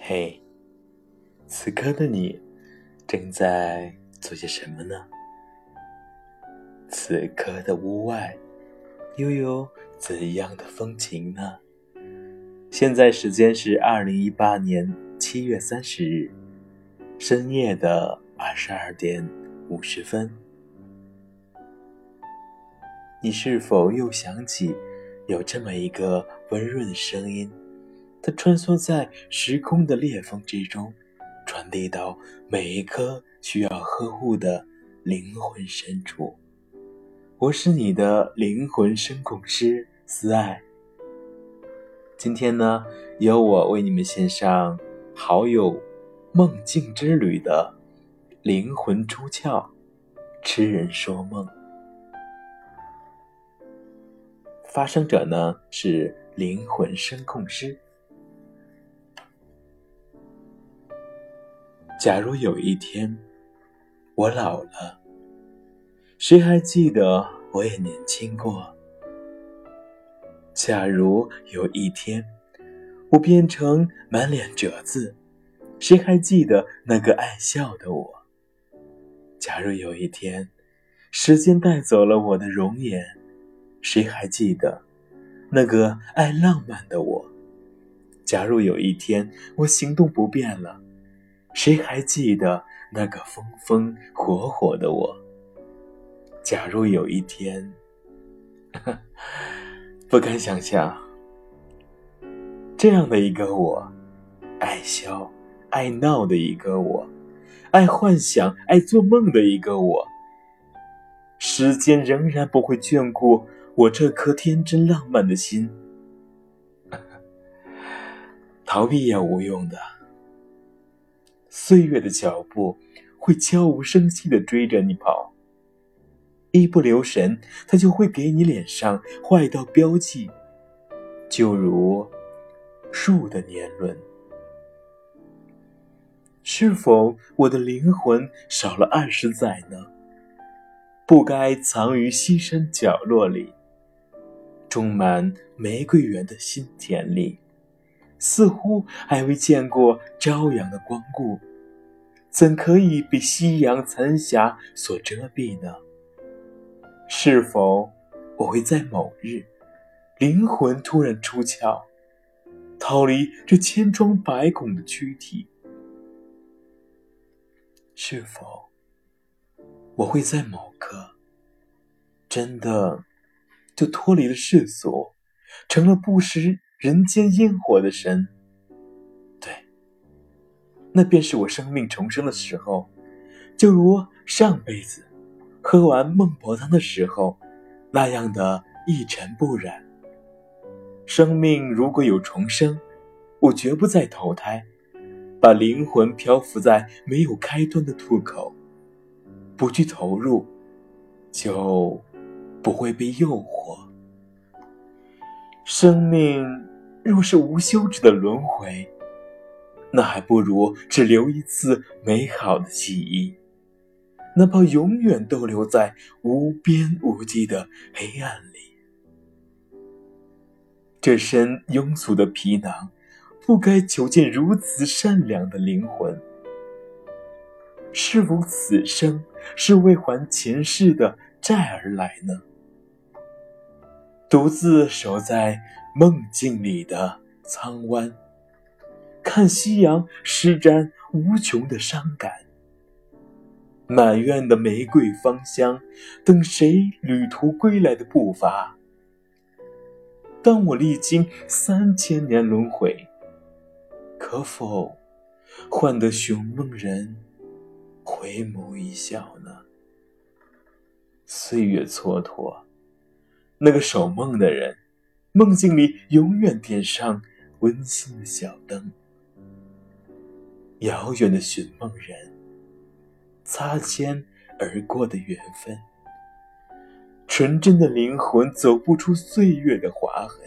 嘿，此刻的你正在做些什么呢？此刻的屋外又有怎样的风情呢？现在时间是二零一八年七月三十日深夜的二十二点五十分。你是否又想起有这么一个温润的声音？它穿梭在时空的裂缝之中，传递到每一颗需要呵护的灵魂深处。我是你的灵魂声控师思爱。今天呢，由我为你们献上好友梦境之旅的灵魂出窍，痴人说梦。发生者呢是灵魂声控师。假如有一天我老了，谁还记得我也年轻过？假如有一天我变成满脸褶子，谁还记得那个爱笑的我？假如有一天时间带走了我的容颜，谁还记得那个爱浪漫的我？假如有一天我行动不便了。谁还记得那个风风火火的我？假如有一天，不敢想象，这样的一个我，爱笑、爱闹的一个我，爱幻想、爱做梦的一个我，时间仍然不会眷顾我这颗天真浪漫的心，逃避也无用的。岁月的脚步会悄无声息的追着你跑，一不留神，他就会给你脸上画一道标记，就如树的年轮。是否我的灵魂少了二十载呢？不该藏于西山角落里，种满玫瑰园的心田里。似乎还未见过朝阳的光顾，怎可以被夕阳残霞所遮蔽呢？是否我会在某日，灵魂突然出窍，逃离这千疮百孔的躯体？是否我会在某刻，真的就脱离了世俗，成了不食？人间烟火的神，对，那便是我生命重生的时候，就如上辈子喝完孟婆汤的时候那样的一尘不染。生命如果有重生，我绝不再投胎，把灵魂漂浮在没有开端的渡口，不去投入，就不会被诱惑。生命若是无休止的轮回，那还不如只留一次美好的记忆，哪怕永远逗留在无边无际的黑暗里。这身庸俗的皮囊，不该囚禁如此善良的灵魂。是否此生是为还前世的债而来呢？独自守在梦境里的苍湾，看夕阳施展无穷的伤感。满院的玫瑰芳香，等谁旅途归来的步伐？当我历经三千年轮回，可否换得寻梦人回眸一笑呢？岁月蹉跎。那个守梦的人，梦境里永远点上温馨的小灯。遥远的寻梦人，擦肩而过的缘分，纯真的灵魂走不出岁月的划痕。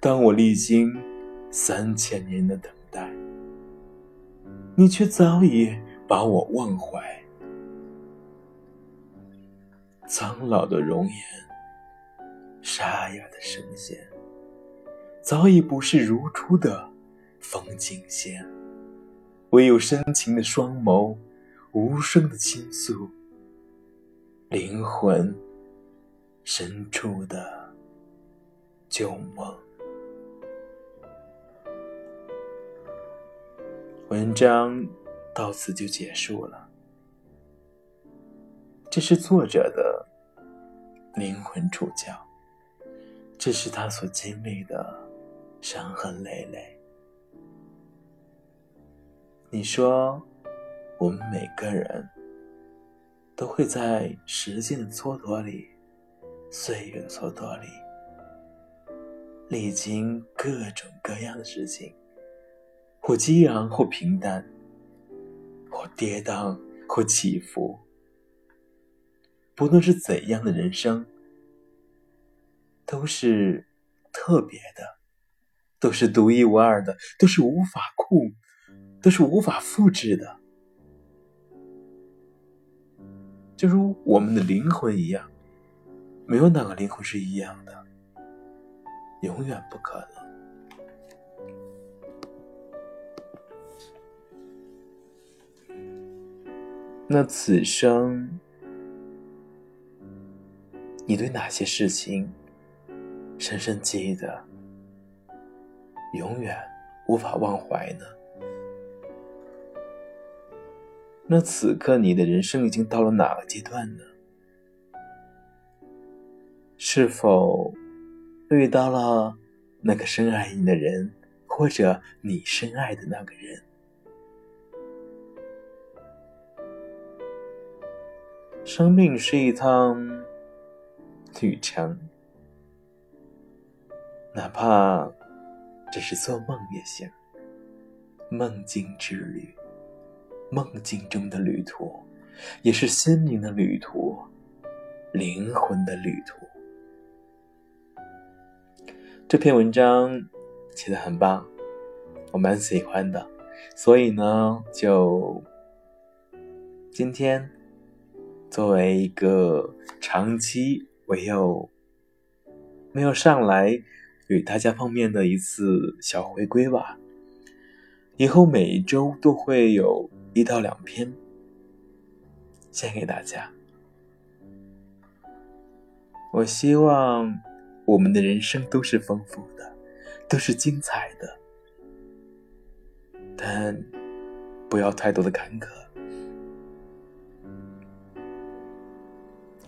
当我历经三千年的等待，你却早已把我忘怀。苍老的容颜，沙哑的声线，早已不是如初的风景线，唯有深情的双眸，无声的倾诉，灵魂深处的旧梦。文章到此就结束了。这是作者的灵魂出窍，这是他所经历的伤痕累累。你说，我们每个人都会在时间的蹉跎里、岁月的蹉跎里，历经各种各样的事情。或激昂，或平淡，或跌宕，或起伏。不论是怎样的人生，都是特别的，都是独一无二的，都是无法控，都是无法复制的。就如我们的灵魂一样，没有哪个灵魂是一样的，永远不可能。那此生，你对哪些事情深深记得，永远无法忘怀呢？那此刻你的人生已经到了哪个阶段呢？是否遇到了那个深爱你的人，或者你深爱的那个人？生命是一趟旅程，哪怕只是做梦也行。梦境之旅，梦境中的旅途，也是心灵的旅途，灵魂的旅途。这篇文章写的很棒，我蛮喜欢的，所以呢，就今天。作为一个长期没有没有上来与大家碰面的一次小回归吧，以后每一周都会有一到两篇献给大家。我希望我们的人生都是丰富的，都是精彩的，但不要太多的坎坷。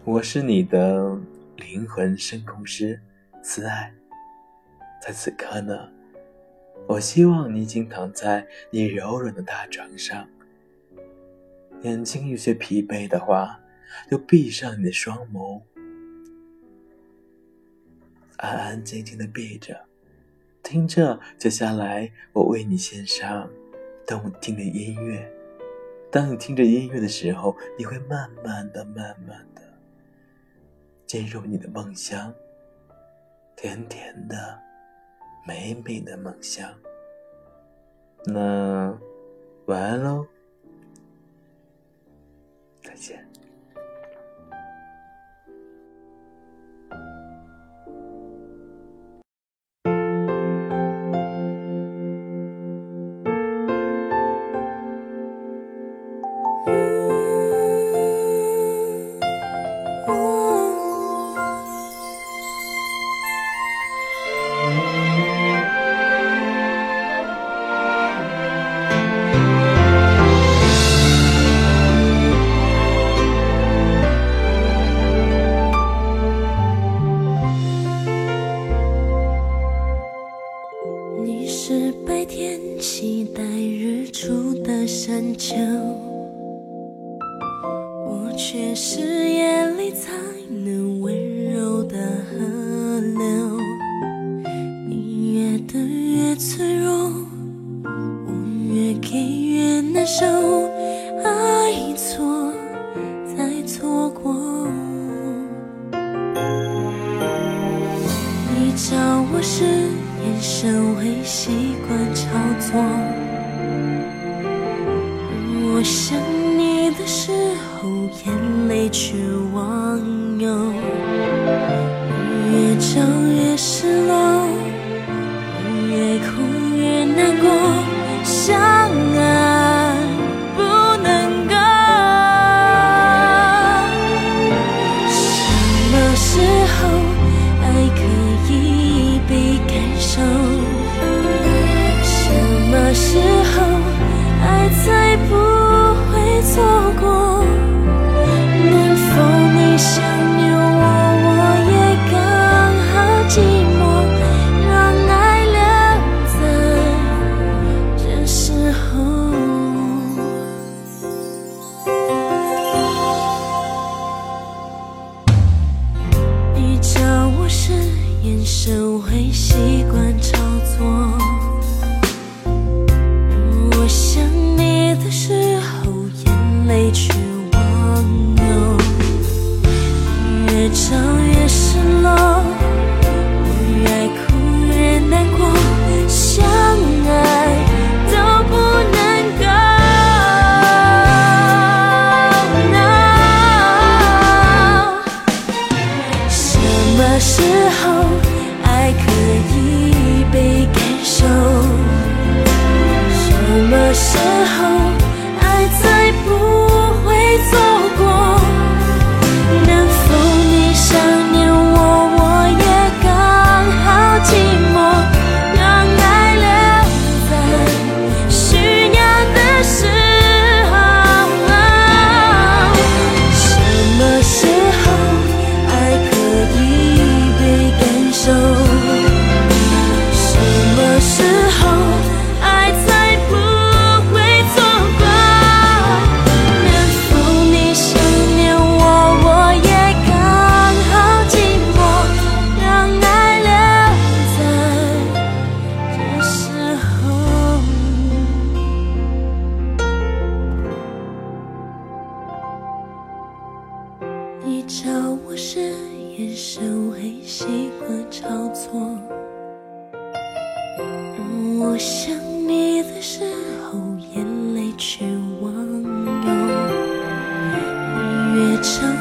我是你的灵魂深空师，慈爱。在此刻呢，我希望你已经躺在你柔软的大床上，眼睛有些疲惫的话，就闭上你的双眸，安安静静的闭着，听着接下来我为你献上动听的音乐。当你听着音乐的时候，你会慢慢的、慢慢的。进入你的梦乡，甜甜的、美美的梦乡。那晚安喽，再见。你越等越脆弱，我越给越难受，爱错再错过。你叫我时眼神会习惯操作，而我想你的时候，眼泪却忘忧。越是，眼神会习惯想